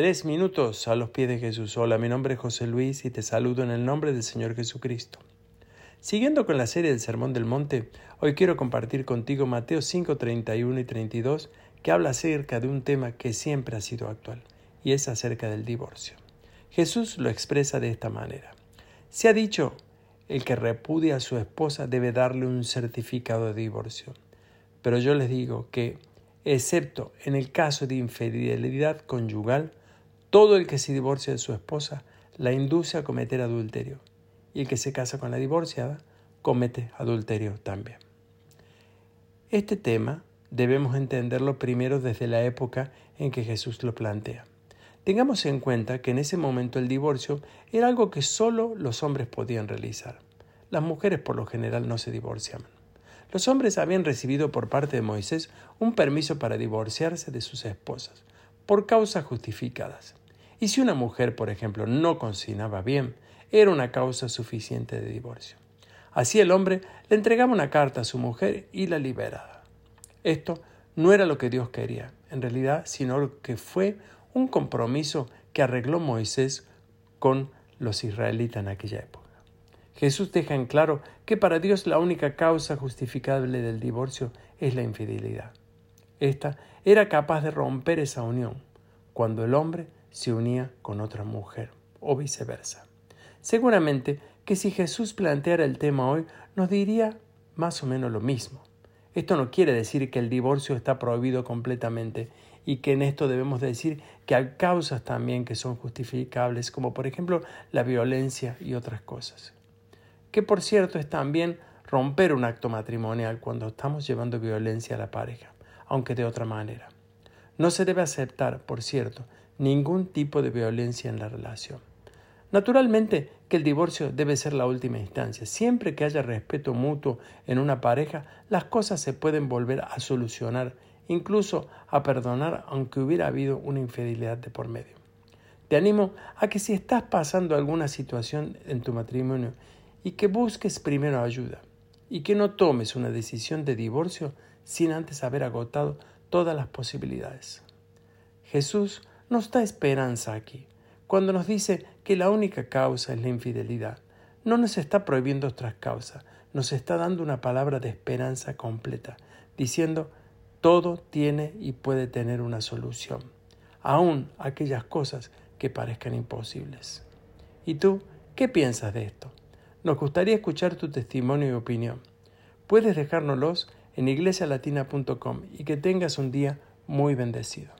Tres minutos a los pies de Jesús. Hola, mi nombre es José Luis y te saludo en el nombre del Señor Jesucristo. Siguiendo con la serie del Sermón del Monte, hoy quiero compartir contigo Mateo 5, 31 y 32, que habla acerca de un tema que siempre ha sido actual, y es acerca del divorcio. Jesús lo expresa de esta manera. Se ha dicho, el que repudia a su esposa debe darle un certificado de divorcio. Pero yo les digo que, excepto en el caso de infidelidad conyugal, todo el que se divorcia de su esposa la induce a cometer adulterio, y el que se casa con la divorciada comete adulterio también. Este tema debemos entenderlo primero desde la época en que Jesús lo plantea. Tengamos en cuenta que en ese momento el divorcio era algo que solo los hombres podían realizar. Las mujeres por lo general no se divorciaban. Los hombres habían recibido por parte de Moisés un permiso para divorciarse de sus esposas, por causas justificadas. Y si una mujer, por ejemplo, no cocinaba bien, era una causa suficiente de divorcio. Así el hombre le entregaba una carta a su mujer y la liberaba. Esto no era lo que Dios quería, en realidad, sino que fue un compromiso que arregló Moisés con los israelitas en aquella época. Jesús deja en claro que para Dios la única causa justificable del divorcio es la infidelidad. Esta era capaz de romper esa unión cuando el hombre se unía con otra mujer o viceversa. Seguramente que si Jesús planteara el tema hoy nos diría más o menos lo mismo. Esto no quiere decir que el divorcio está prohibido completamente y que en esto debemos decir que hay causas también que son justificables, como por ejemplo la violencia y otras cosas. Que por cierto es también romper un acto matrimonial cuando estamos llevando violencia a la pareja, aunque de otra manera. No se debe aceptar, por cierto, ningún tipo de violencia en la relación. Naturalmente que el divorcio debe ser la última instancia. Siempre que haya respeto mutuo en una pareja, las cosas se pueden volver a solucionar, incluso a perdonar aunque hubiera habido una infidelidad de por medio. Te animo a que si estás pasando alguna situación en tu matrimonio y que busques primero ayuda y que no tomes una decisión de divorcio sin antes haber agotado todas las posibilidades. Jesús nos da esperanza aquí, cuando nos dice que la única causa es la infidelidad. No nos está prohibiendo otras causas, nos está dando una palabra de esperanza completa, diciendo todo tiene y puede tener una solución, aun aquellas cosas que parezcan imposibles. ¿Y tú qué piensas de esto? Nos gustaría escuchar tu testimonio y opinión. Puedes dejárnoslos en iglesialatina.com y que tengas un día muy bendecido.